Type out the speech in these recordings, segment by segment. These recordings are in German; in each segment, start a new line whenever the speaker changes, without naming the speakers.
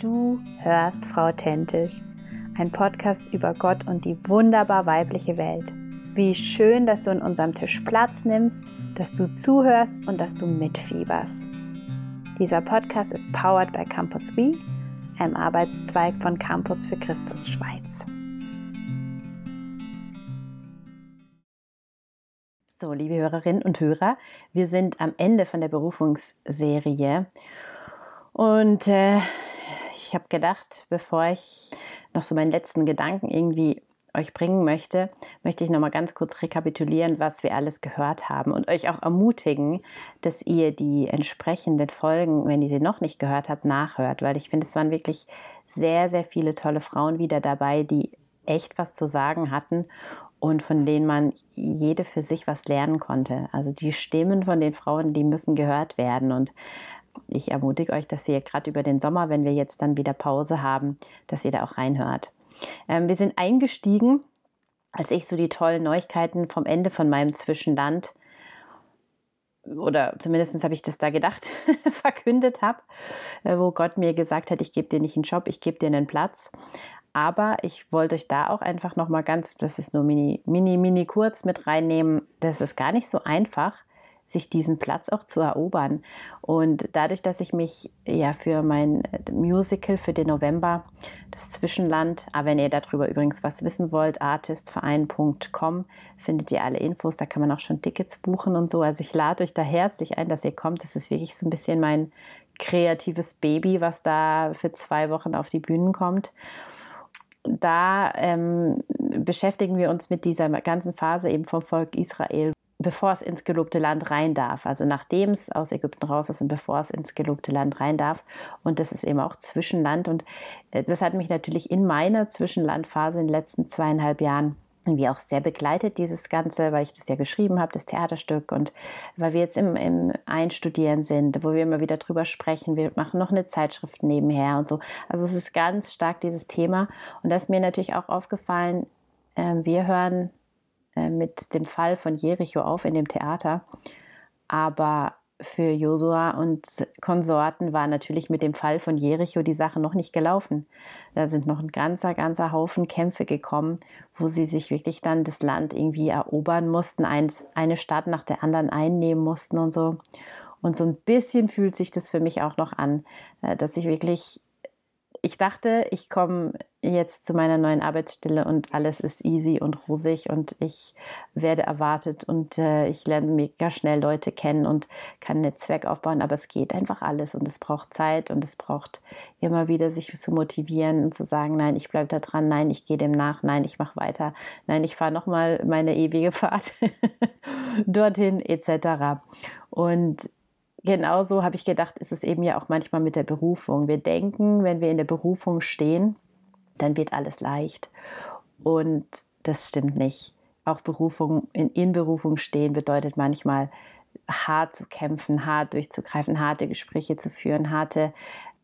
Du hörst Frau Authentisch, ein Podcast über Gott und die wunderbar weibliche Welt. Wie schön, dass du an unserem Tisch Platz nimmst, dass du zuhörst und dass du mitfieberst. Dieser Podcast ist powered by Campus We, einem Arbeitszweig von Campus für Christus Schweiz. So, liebe Hörerinnen und Hörer, wir sind am Ende von der Berufungsserie und äh, ich habe gedacht, bevor ich noch so meinen letzten Gedanken irgendwie euch bringen möchte, möchte ich noch mal ganz kurz rekapitulieren, was wir alles gehört haben und euch auch ermutigen, dass ihr die entsprechenden Folgen, wenn ihr sie noch nicht gehört habt, nachhört, weil ich finde, es waren wirklich sehr, sehr viele tolle Frauen wieder dabei, die echt was zu sagen hatten und von denen man jede für sich was lernen konnte. Also die Stimmen von den Frauen, die müssen gehört werden und ich ermutige euch, dass ihr gerade über den Sommer, wenn wir jetzt dann wieder Pause haben, dass ihr da auch reinhört. Ähm, wir sind eingestiegen, als ich so die tollen Neuigkeiten vom Ende von meinem Zwischenland oder zumindest habe ich das da gedacht, verkündet habe, äh, wo Gott mir gesagt hat, ich gebe dir nicht einen Job, ich gebe dir einen Platz. Aber ich wollte euch da auch einfach nochmal ganz, das ist nur mini, mini, mini kurz mit reinnehmen. Das ist gar nicht so einfach, sich diesen Platz auch zu erobern. Und dadurch, dass ich mich ja für mein Musical für den November, das Zwischenland, aber wenn ihr darüber übrigens was wissen wollt, artistverein.com findet ihr alle Infos, da kann man auch schon Tickets buchen und so. Also ich lade euch da herzlich ein, dass ihr kommt. Das ist wirklich so ein bisschen mein kreatives Baby, was da für zwei Wochen auf die Bühnen kommt da ähm, beschäftigen wir uns mit dieser ganzen Phase eben vom Volk Israel, bevor es ins gelobte Land rein darf. Also nachdem es aus Ägypten raus ist und bevor es ins gelobte Land rein darf. Und das ist eben auch Zwischenland. Und äh, das hat mich natürlich in meiner Zwischenlandphase in den letzten zweieinhalb Jahren irgendwie auch sehr begleitet, dieses Ganze, weil ich das ja geschrieben habe, das Theaterstück und weil wir jetzt im, im Einstudieren sind, wo wir immer wieder drüber sprechen. Wir machen noch eine Zeitschrift nebenher und so. Also es ist ganz stark dieses Thema. Und da ist mir natürlich auch aufgefallen, äh, wir hören äh, mit dem Fall von Jericho auf in dem Theater. Aber für Josua und Konsorten war natürlich mit dem Fall von Jericho die Sache noch nicht gelaufen. Da sind noch ein ganzer, ganzer Haufen Kämpfe gekommen, wo sie sich wirklich dann das Land irgendwie erobern mussten, eine Stadt nach der anderen einnehmen mussten und so. Und so ein bisschen fühlt sich das für mich auch noch an, äh, dass ich wirklich ich dachte, ich komme jetzt zu meiner neuen Arbeitsstelle und alles ist easy und rosig und ich werde erwartet und äh, ich lerne mega schnell Leute kennen und kann ein Netzwerk aufbauen, aber es geht einfach alles und es braucht Zeit und es braucht immer wieder sich zu motivieren und zu sagen, nein, ich bleibe da dran, nein, ich gehe dem nach, nein, ich mache weiter, nein, ich fahre nochmal meine ewige Fahrt dorthin etc. Und genauso habe ich gedacht, ist es eben ja auch manchmal mit der Berufung. Wir denken, wenn wir in der Berufung stehen, dann wird alles leicht. Und das stimmt nicht. Auch Berufung, in, in Berufung stehen bedeutet manchmal hart zu kämpfen, hart durchzugreifen, harte Gespräche zu führen, harte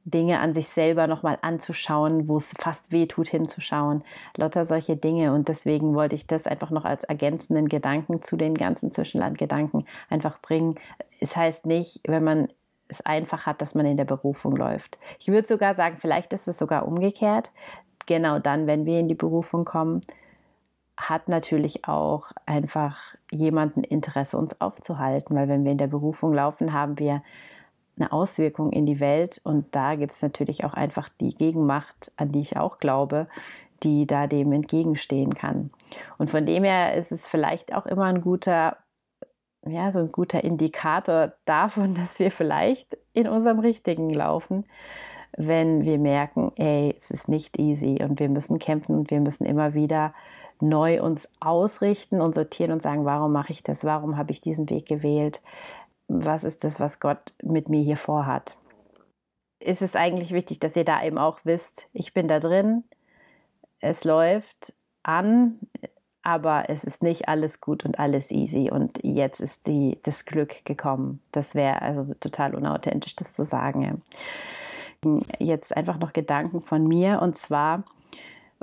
Dinge an sich selber nochmal anzuschauen, wo es fast weh tut, hinzuschauen. Lauter solche Dinge. Und deswegen wollte ich das einfach noch als ergänzenden Gedanken zu den ganzen Zwischenlandgedanken einfach bringen. Es heißt nicht, wenn man es einfach hat, dass man in der Berufung läuft. Ich würde sogar sagen, vielleicht ist es sogar umgekehrt. Genau dann, wenn wir in die Berufung kommen, hat natürlich auch einfach jemanden Interesse, uns aufzuhalten, weil wenn wir in der Berufung laufen, haben wir eine Auswirkung in die Welt. Und da gibt es natürlich auch einfach die Gegenmacht, an die ich auch glaube, die da dem entgegenstehen kann. Und von dem her ist es vielleicht auch immer ein guter, ja, so ein guter Indikator davon, dass wir vielleicht in unserem Richtigen laufen, wenn wir merken, ey, es ist nicht easy und wir müssen kämpfen und wir müssen immer wieder neu uns ausrichten und sortieren und sagen, warum mache ich das? Warum habe ich diesen Weg gewählt? Was ist das, was Gott mit mir hier vorhat. Ist es eigentlich wichtig, dass ihr da eben auch wisst, ich bin da drin, es läuft an, aber es ist nicht alles gut und alles easy und jetzt ist die, das Glück gekommen. Das wäre also total unauthentisch, das zu sagen. Jetzt einfach noch Gedanken von mir und zwar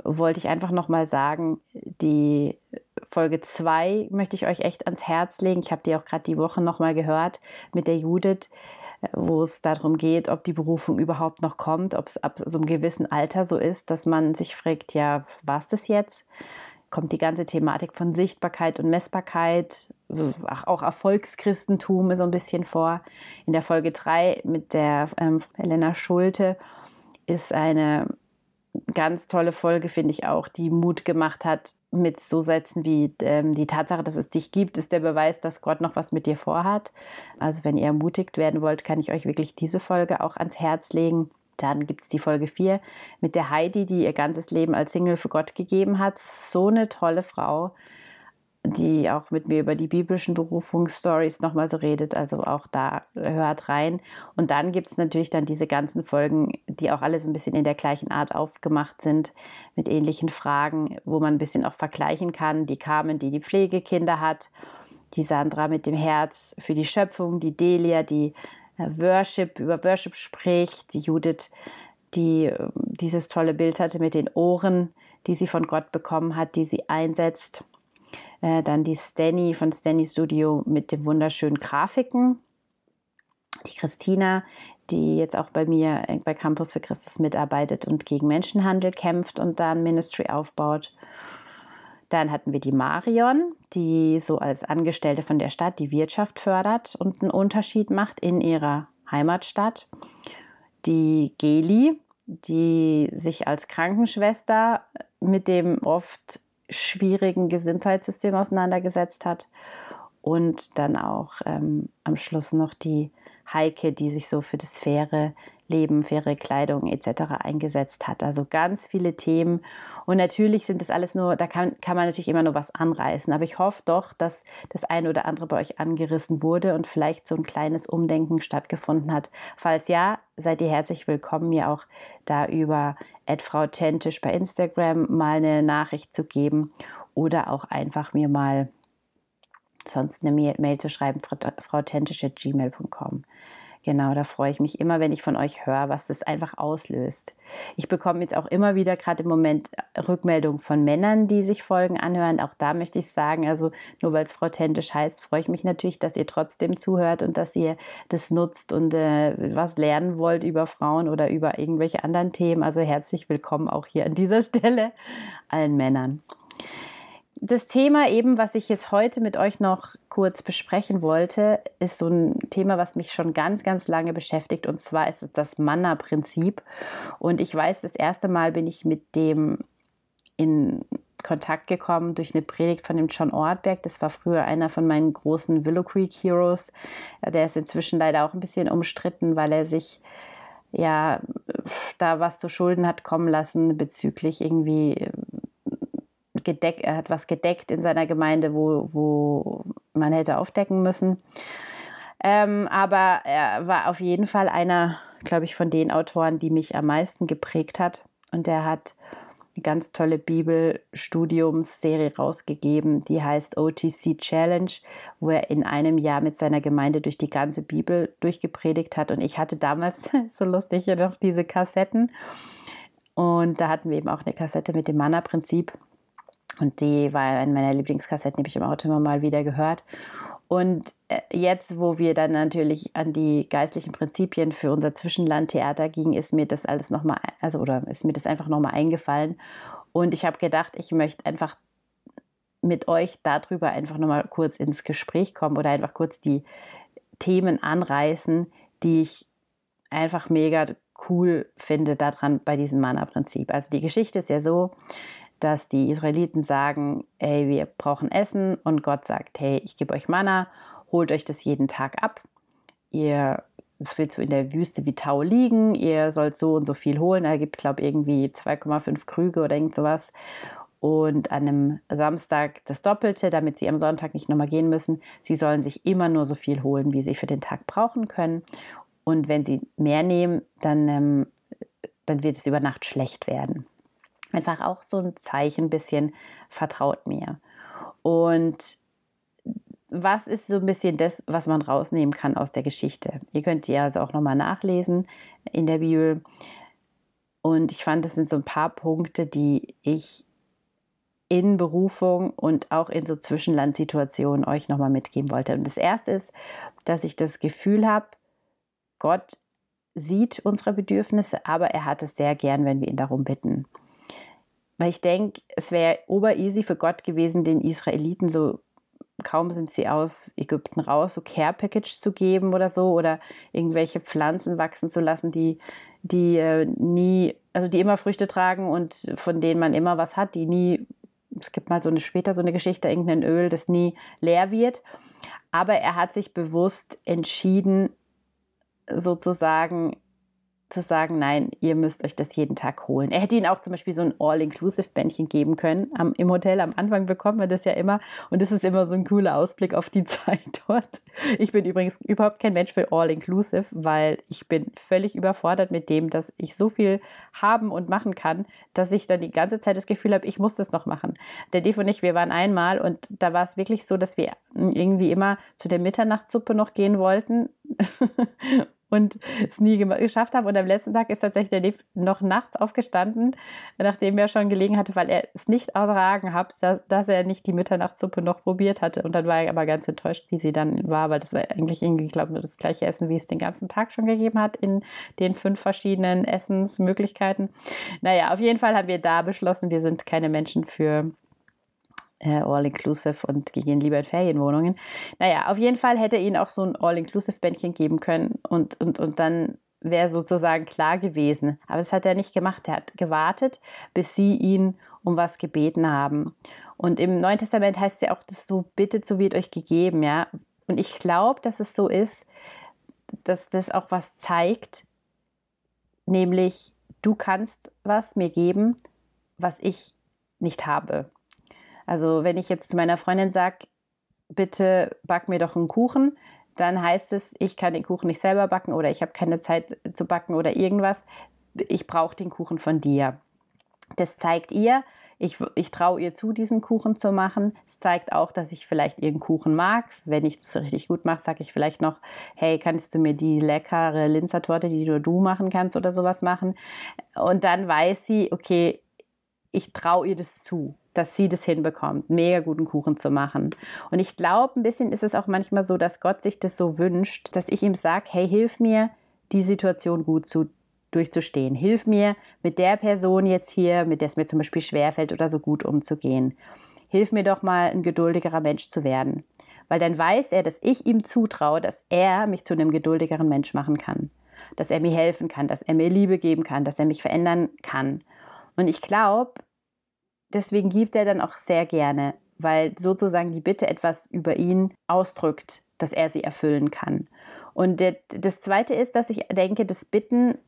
wollte ich einfach noch mal sagen, die Folge 2 möchte ich euch echt ans Herz legen. Ich habe die auch gerade die Woche noch mal gehört mit der Judith. wo es darum geht, ob die Berufung überhaupt noch kommt, ob es ab so einem gewissen Alter so ist, dass man sich fragt, ja, war es das jetzt? Kommt die ganze Thematik von Sichtbarkeit und Messbarkeit, auch Erfolgschristentum so ein bisschen vor. In der Folge 3 mit der ähm, Elena Schulte ist eine ganz tolle Folge, finde ich auch, die Mut gemacht hat mit so Sätzen wie ähm, die Tatsache, dass es dich gibt, ist der Beweis, dass Gott noch was mit dir vorhat. Also wenn ihr ermutigt werden wollt, kann ich euch wirklich diese Folge auch ans Herz legen. Dann gibt es die Folge 4 mit der Heidi, die ihr ganzes Leben als Single für Gott gegeben hat. So eine tolle Frau die auch mit mir über die biblischen Berufungsstories nochmal so redet. Also auch da hört rein. Und dann gibt es natürlich dann diese ganzen Folgen, die auch alle so ein bisschen in der gleichen Art aufgemacht sind, mit ähnlichen Fragen, wo man ein bisschen auch vergleichen kann. Die Carmen, die die Pflegekinder hat, die Sandra mit dem Herz für die Schöpfung, die Delia, die äh, Worship, über Worship spricht, die Judith, die ähm, dieses tolle Bild hatte mit den Ohren, die sie von Gott bekommen hat, die sie einsetzt äh, dann die Stanny von Stanny Studio mit den wunderschönen Grafiken. Die Christina, die jetzt auch bei mir äh, bei Campus für Christus mitarbeitet und gegen Menschenhandel kämpft und dann Ministry aufbaut. Dann hatten wir die Marion, die so als Angestellte von der Stadt die Wirtschaft fördert und einen Unterschied macht in ihrer Heimatstadt. Die Geli, die sich als Krankenschwester mit dem oft schwierigen Gesundheitssystem auseinandergesetzt hat. Und dann auch ähm, am Schluss noch die Heike, die sich so für das faire Leben, faire Kleidung etc. eingesetzt hat. Also ganz viele Themen. Und natürlich sind das alles nur, da kann, kann man natürlich immer nur was anreißen. Aber ich hoffe doch, dass das eine oder andere bei euch angerissen wurde und vielleicht so ein kleines Umdenken stattgefunden hat. Falls ja, seid ihr herzlich willkommen, mir auch da über @frautentisch bei Instagram mal eine Nachricht zu geben oder auch einfach mir mal sonst eine Mail zu schreiben, frautentisch.gmail.com. Genau, da freue ich mich immer, wenn ich von euch höre, was das einfach auslöst. Ich bekomme jetzt auch immer wieder gerade im Moment Rückmeldungen von Männern, die sich Folgen anhören. Auch da möchte ich sagen, also nur weil es Frau Tentisch heißt, freue ich mich natürlich, dass ihr trotzdem zuhört und dass ihr das nutzt und äh, was lernen wollt über Frauen oder über irgendwelche anderen Themen. Also herzlich willkommen auch hier an dieser Stelle allen Männern das Thema eben, was ich jetzt heute mit euch noch kurz besprechen wollte, ist so ein Thema, was mich schon ganz, ganz lange beschäftigt. Und zwar ist es das Manna-Prinzip. Und ich weiß, das erste Mal bin ich mit dem in Kontakt gekommen durch eine Predigt von dem John Ortberg. Das war früher einer von meinen großen Willow Creek Heroes. Der ist inzwischen leider auch ein bisschen umstritten, weil er sich ja da was zu Schulden hat kommen lassen bezüglich irgendwie gedeckt, er hat was gedeckt in seiner Gemeinde, wo, wo man hätte aufdecken müssen. Ähm, aber er war auf jeden Fall einer, glaube ich, von den Autoren, die mich am meisten geprägt hat. Und er hat eine ganz tolle Bibelstudiumsserie rausgegeben, die heißt OTC Challenge, wo er in einem Jahr mit seiner Gemeinde durch die ganze Bibel durchgepredigt hat. Und ich hatte damals, so lustig, noch diese Kassetten. Und da hatten wir eben auch eine Kassette mit dem Manna-Prinzip. Und die war eine meiner Lieblingskassetten, die habe ich im Auto immer mal wieder gehört. Und äh, jetzt, wo wir dann natürlich an die geistlichen Prinzipien für unser Zwischenlandtheater gingen, ist mir das alles nochmal, also oder ist mir das einfach nochmal eingefallen. Und ich habe gedacht, ich möchte einfach mit euch darüber einfach nochmal kurz ins Gespräch kommen oder einfach kurz die Themen anreißen, die ich einfach mega cool finde daran bei diesem Mana-Prinzip. Also die Geschichte ist ja so, dass die Israeliten sagen, ey, wir brauchen Essen und Gott sagt, hey, ich gebe euch Manna, holt euch das jeden Tag ab. Ihr es wird so in der Wüste wie Tau liegen, ihr sollt so und so viel holen. Er gibt, glaube ich, irgendwie 2,5 Krüge oder irgend sowas. Und an einem Samstag das Doppelte, damit sie am Sonntag nicht nochmal gehen müssen. Sie sollen sich immer nur so viel holen, wie sie für den Tag brauchen können. Und wenn sie mehr nehmen, dann, ähm, dann wird es über Nacht schlecht werden einfach auch so ein Zeichen, ein bisschen vertraut mir. Und was ist so ein bisschen das, was man rausnehmen kann aus der Geschichte? Ihr könnt die also auch nochmal nachlesen in der Bibel. Und ich fand, das sind so ein paar Punkte, die ich in Berufung und auch in so Zwischenlandsituationen euch nochmal mitgeben wollte. Und das erste ist, dass ich das Gefühl habe, Gott sieht unsere Bedürfnisse, aber er hat es sehr gern, wenn wir ihn darum bitten. Weil ich denke, es wäre obereasy für Gott gewesen, den Israeliten so kaum sind sie aus Ägypten raus, so Care Package zu geben oder so oder irgendwelche Pflanzen wachsen zu lassen, die, die äh, nie, also die immer Früchte tragen und von denen man immer was hat, die nie, es gibt mal so eine später so eine Geschichte, irgendein Öl, das nie leer wird. Aber er hat sich bewusst entschieden, sozusagen zu sagen, nein, ihr müsst euch das jeden Tag holen. Er hätte ihnen auch zum Beispiel so ein All-Inclusive-Bändchen geben können. Am, Im Hotel am Anfang bekommt man das ja immer und das ist immer so ein cooler Ausblick auf die Zeit dort. Ich bin übrigens überhaupt kein Mensch für All-Inclusive, weil ich bin völlig überfordert mit dem, dass ich so viel haben und machen kann, dass ich dann die ganze Zeit das Gefühl habe, ich muss das noch machen. Der Dave und ich, wir waren einmal und da war es wirklich so, dass wir irgendwie immer zu der Mitternachtssuppe noch gehen wollten und es nie geschafft habe. Und am letzten Tag ist tatsächlich der Liv noch nachts aufgestanden, nachdem er schon gelegen hatte, weil er es nicht ertragen hat, dass er nicht die Mitternachtssuppe noch probiert hatte. Und dann war er aber ganz enttäuscht, wie sie dann war, weil das war eigentlich irgendwie, ich glaube, das gleiche Essen, wie es den ganzen Tag schon gegeben hat in den fünf verschiedenen Essensmöglichkeiten. Naja, auf jeden Fall haben wir da beschlossen, wir sind keine Menschen für All-Inclusive und gehen lieber in Ferienwohnungen. Naja, auf jeden Fall hätte er ihnen auch so ein All-Inclusive-Bändchen geben können und, und, und dann wäre sozusagen klar gewesen. Aber das hat er nicht gemacht. Er hat gewartet, bis sie ihn um was gebeten haben. Und im Neuen Testament heißt es ja auch, dass so bittet, so wird euch gegeben, ja. Und ich glaube, dass es so ist, dass das auch was zeigt, nämlich du kannst was mir geben, was ich nicht habe. Also wenn ich jetzt zu meiner Freundin sage, bitte back mir doch einen Kuchen, dann heißt es, ich kann den Kuchen nicht selber backen oder ich habe keine Zeit zu backen oder irgendwas. Ich brauche den Kuchen von dir. Das zeigt ihr, ich, ich traue ihr zu, diesen Kuchen zu machen. Es zeigt auch, dass ich vielleicht ihren Kuchen mag. Wenn ich es richtig gut mache, sage ich vielleicht noch, hey, kannst du mir die leckere Linzertorte, die nur du machen kannst oder sowas machen? Und dann weiß sie, okay, ich traue ihr das zu dass sie das hinbekommt, mega guten Kuchen zu machen. Und ich glaube, ein bisschen ist es auch manchmal so, dass Gott sich das so wünscht, dass ich ihm sage, hey, hilf mir, die Situation gut zu, durchzustehen. Hilf mir, mit der Person jetzt hier, mit der es mir zum Beispiel schwerfällt oder so gut umzugehen. Hilf mir doch mal, ein geduldigerer Mensch zu werden. Weil dann weiß er, dass ich ihm zutraue, dass er mich zu einem geduldigeren Mensch machen kann. Dass er mir helfen kann, dass er mir Liebe geben kann, dass er mich verändern kann. Und ich glaube, deswegen gibt er dann auch sehr gerne, weil sozusagen die Bitte etwas über ihn ausdrückt, dass er sie erfüllen kann. Und der, das Zweite ist, dass ich denke, das Bitten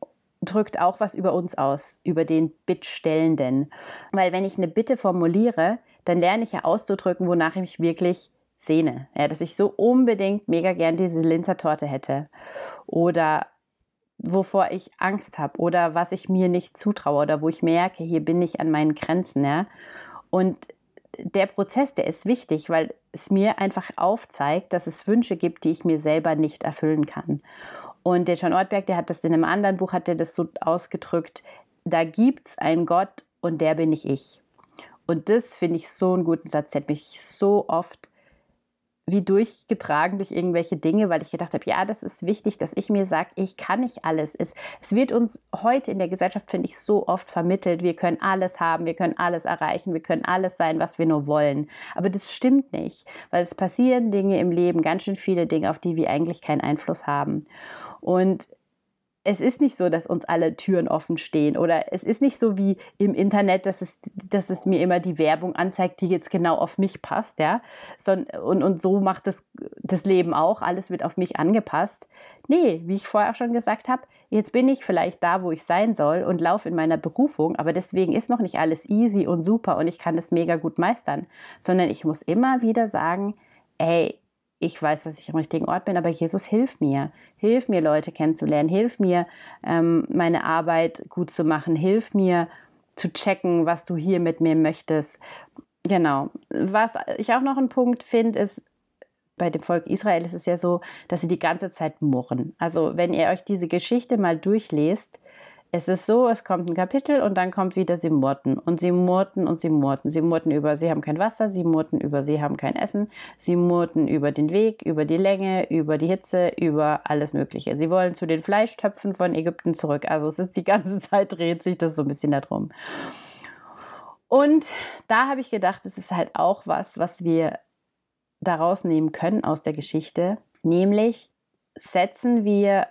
drückt auch was über uns aus, über den Bittstellenden. Weil wenn ich eine Bitte formuliere, dann lerne ich ja auszudrücken, wonach ich mich wirklich sehne. Ja, dass ich so unbedingt mega gern diese Linzer Torte hätte. Oder wovor ich Angst habe oder was ich mir nicht zutraue oder wo ich merke, hier bin ich an meinen Grenzen. Ja? Und der Prozess, der ist wichtig, weil es mir einfach aufzeigt, dass es Wünsche gibt, die ich mir selber nicht erfüllen kann. Und der John Ortberg, der hat das in einem anderen Buch, hat er das so ausgedrückt, da gibt es einen Gott und der bin ich ich. Und das finde ich so einen guten Satz, der hat mich so oft wie durchgetragen durch irgendwelche Dinge, weil ich gedacht habe, ja, das ist wichtig, dass ich mir sage, ich kann nicht alles. Es, es wird uns heute in der Gesellschaft, finde ich, so oft vermittelt, wir können alles haben, wir können alles erreichen, wir können alles sein, was wir nur wollen. Aber das stimmt nicht, weil es passieren Dinge im Leben, ganz schön viele Dinge, auf die wir eigentlich keinen Einfluss haben. Und es ist nicht so, dass uns alle Türen offen stehen oder es ist nicht so wie im Internet, dass es, dass es mir immer die Werbung anzeigt, die jetzt genau auf mich passt, ja. und, und so macht das, das Leben auch, alles wird auf mich angepasst. Nee, wie ich vorher auch schon gesagt habe, jetzt bin ich vielleicht da, wo ich sein soll und laufe in meiner Berufung, aber deswegen ist noch nicht alles easy und super und ich kann das mega gut meistern, sondern ich muss immer wieder sagen, ey, ich weiß, dass ich am richtigen Ort bin, aber Jesus hilf mir. Hilf mir, Leute kennenzulernen. Hilf mir, ähm, meine Arbeit gut zu machen. Hilf mir, zu checken, was du hier mit mir möchtest. Genau. Was ich auch noch einen Punkt finde, ist, bei dem Volk Israel ist es ja so, dass sie die ganze Zeit murren. Also, wenn ihr euch diese Geschichte mal durchlest, es ist so, es kommt ein Kapitel und dann kommt wieder sie murrten und sie murrten und sie murrten. Sie murrten über, sie haben kein Wasser, sie murrten über, sie haben kein Essen, sie murrten über den Weg, über die Länge, über die Hitze, über alles Mögliche. Sie wollen zu den Fleischtöpfen von Ägypten zurück. Also es ist die ganze Zeit dreht sich das so ein bisschen darum. Und da habe ich gedacht, es ist halt auch was, was wir daraus nehmen können aus der Geschichte, nämlich setzen wir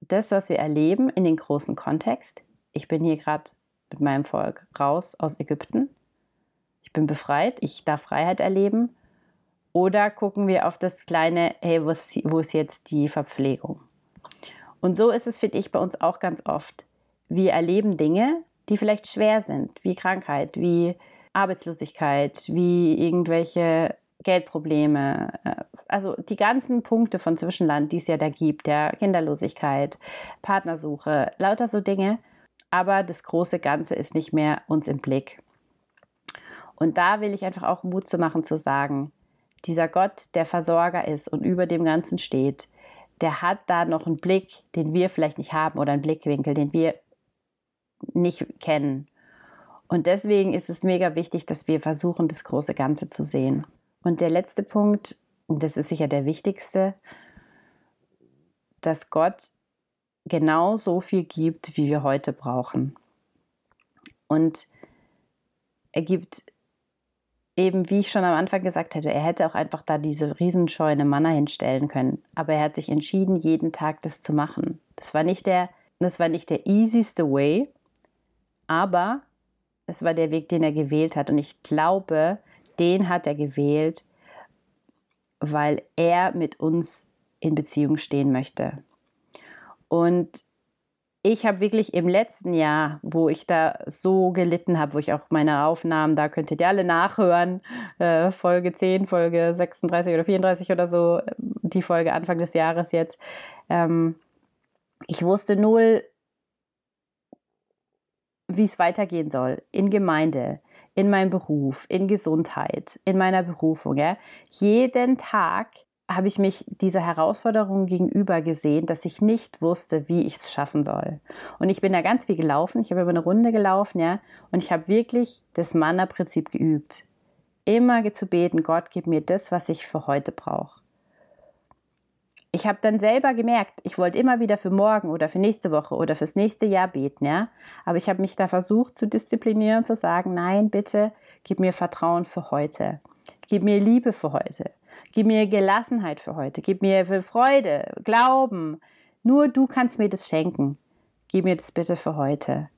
das, was wir erleben, in den großen Kontext. Ich bin hier gerade mit meinem Volk raus aus Ägypten. Ich bin befreit, ich darf Freiheit erleben. Oder gucken wir auf das kleine, hey, wo ist, wo ist jetzt die Verpflegung? Und so ist es, finde ich, bei uns auch ganz oft. Wir erleben Dinge, die vielleicht schwer sind, wie Krankheit, wie Arbeitslosigkeit, wie irgendwelche Geldprobleme, äh, also die ganzen Punkte von Zwischenland, die es ja da gibt, ja, Kinderlosigkeit, Partnersuche, lauter so Dinge. Aber das große Ganze ist nicht mehr uns im Blick. Und da will ich einfach auch Mut zu machen, zu sagen, dieser Gott, der Versorger ist und über dem Ganzen steht, der hat da noch einen Blick, den wir vielleicht nicht haben oder einen Blickwinkel, den wir nicht kennen. Und deswegen ist es mega wichtig, dass wir versuchen, das große Ganze zu sehen. Und der letzte Punkt, das ist sicher der wichtigste, dass Gott genau so viel gibt, wie wir heute brauchen. Und er gibt eben, wie ich schon am Anfang gesagt hätte, er hätte auch einfach da diese riesenscheune Manna hinstellen können. Aber er hat sich entschieden, jeden Tag das zu machen. Das war nicht der, das war nicht der easyste way, aber es war der Weg, den er gewählt hat. Und ich glaube, den hat er gewählt, weil er mit uns in Beziehung stehen möchte. Und ich habe wirklich im letzten Jahr, wo ich da so gelitten habe, wo ich auch meine Aufnahmen, da könntet ihr alle nachhören, äh, Folge 10, Folge 36 oder 34 oder so, die Folge Anfang des Jahres jetzt. Ähm, ich wusste null, wie es weitergehen soll in Gemeinde, in meinem Beruf, in Gesundheit, in meiner Berufung. Ja? Jeden Tag habe ich mich dieser Herausforderung gegenüber gesehen, dass ich nicht wusste, wie ich es schaffen soll. Und ich bin da ganz viel gelaufen. Ich habe über eine Runde gelaufen, ja, und ich habe wirklich das Manna-Prinzip geübt. Immer zu beten, Gott, gib mir das, was ich für heute brauche ich habe dann selber gemerkt, ich wollte immer wieder für morgen oder für nächste Woche oder fürs nächste Jahr beten, ja. Aber ich habe mich da versucht zu disziplinieren und zu sagen, nein, bitte, gib mir Vertrauen für heute. Gib mir Liebe für heute. Gib mir Gelassenheit für heute. Gib mir Freude, Glauben. Nur du kannst mir das schenken. Gib mir das bitte für heute.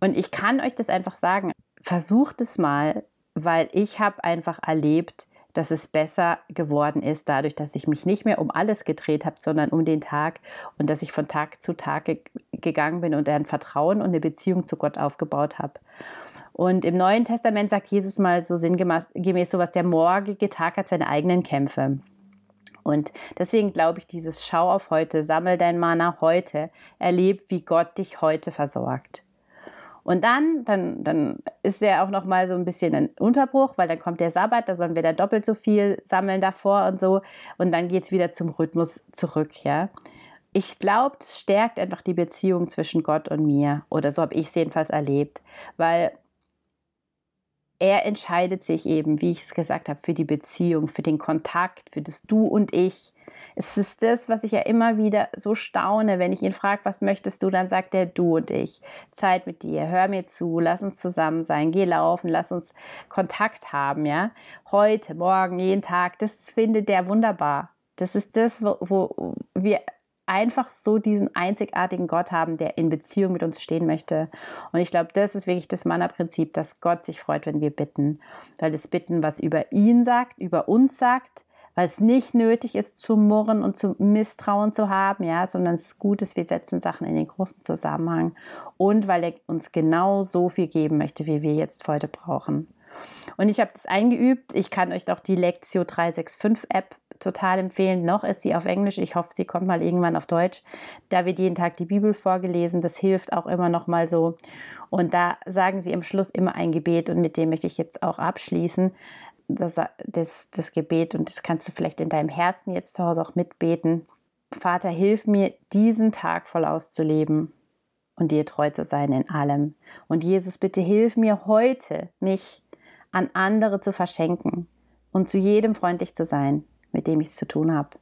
Und ich kann euch das einfach sagen. Versucht es mal, weil ich habe einfach erlebt, dass es besser geworden ist, dadurch, dass ich mich nicht mehr um alles gedreht habe, sondern um den Tag und dass ich von Tag zu Tag ge gegangen bin und ein Vertrauen und eine Beziehung zu Gott aufgebaut habe. Und im Neuen Testament sagt Jesus mal so sinngemäß sowas, der morgige Tag hat seine eigenen Kämpfe. Und deswegen glaube ich, dieses Schau auf heute, sammel dein Mana heute, erleb, wie Gott dich heute versorgt. Und dann, dann, dann ist ja auch noch mal so ein bisschen ein Unterbruch, weil dann kommt der Sabbat, da sollen wir dann doppelt so viel sammeln davor und so. Und dann geht es wieder zum Rhythmus zurück, ja. Ich glaube, es stärkt einfach die Beziehung zwischen Gott und mir. Oder so habe ich es jedenfalls erlebt. Weil er entscheidet sich eben, wie ich es gesagt habe, für die Beziehung, für den Kontakt, für das Du und Ich. Es ist das, was ich ja immer wieder so staune, wenn ich ihn frage, was möchtest du, dann sagt er du und ich. Zeit mit dir, hör mir zu, lass uns zusammen sein, geh laufen, lass uns Kontakt haben, ja. Heute, morgen, jeden Tag, das findet der wunderbar. Das ist das, wo, wo wir einfach so diesen einzigartigen Gott haben, der in Beziehung mit uns stehen möchte. Und ich glaube, das ist wirklich das Manna-Prinzip, dass Gott sich freut, wenn wir bitten. Weil das Bitten was über ihn sagt, über uns sagt, weil es nicht nötig ist, zu murren und zu Misstrauen zu haben, ja, sondern es ist gut ist, wir setzen Sachen in den großen Zusammenhang und weil er uns genau so viel geben möchte, wie wir jetzt heute brauchen. Und ich habe das eingeübt. Ich kann euch doch die Lectio 365 App total empfehlen. Noch ist sie auf Englisch. Ich hoffe, sie kommt mal irgendwann auf Deutsch. Da wird jeden Tag die Bibel vorgelesen. Das hilft auch immer noch mal so. Und da sagen sie am Schluss immer ein Gebet und mit dem möchte ich jetzt auch abschließen. Das, das, das Gebet und das kannst du vielleicht in deinem Herzen jetzt zu Hause auch mitbeten. Vater, hilf mir, diesen Tag voll auszuleben. und dir treu zu sein in allem. Und Jesus, bitte hilf mir heute, mich an andere zu verschenken und zu jedem freundlich zu sein, mit dem ich es zu tun habe.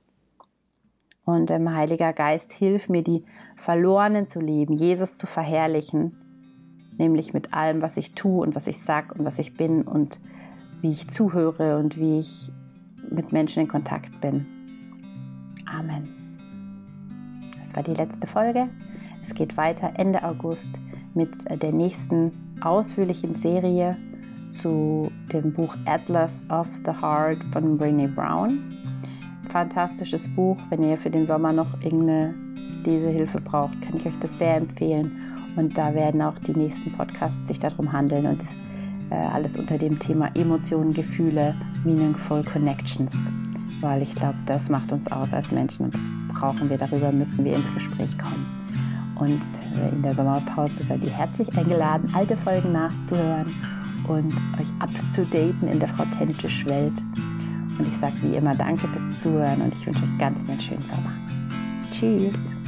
Und ähm, Heiliger Geist, hilf mir, die Verlorenen zu lieben, Jesus zu verherrlichen, nämlich mit allem, was ich tue und was ich sage und was ich bin und wie ich zuhöre und wie ich mit Menschen in Kontakt bin. Amen. Das war die letzte Folge. Es geht weiter Ende August mit der nächsten ausführlichen Serie zu dem Buch Atlas of the Heart von Brene Brown. Fantastisches Buch. Wenn ihr für den Sommer noch irgendeine Lesehilfe braucht, kann ich euch das sehr empfehlen. Und da werden auch die nächsten Podcasts sich darum handeln und äh, alles unter dem Thema Emotionen, Gefühle, Meaningful Connections. Weil ich glaube, das macht uns aus als Menschen und das brauchen wir, darüber müssen wir ins Gespräch kommen. Und äh, in der Sommerpause seid ihr herzlich eingeladen, alte Folgen nachzuhören und euch up-to-daten in der Frau Tentisch Welt. Und ich sage wie immer Danke fürs Zuhören und ich wünsche euch ganz einen schönen Sommer. Tschüss.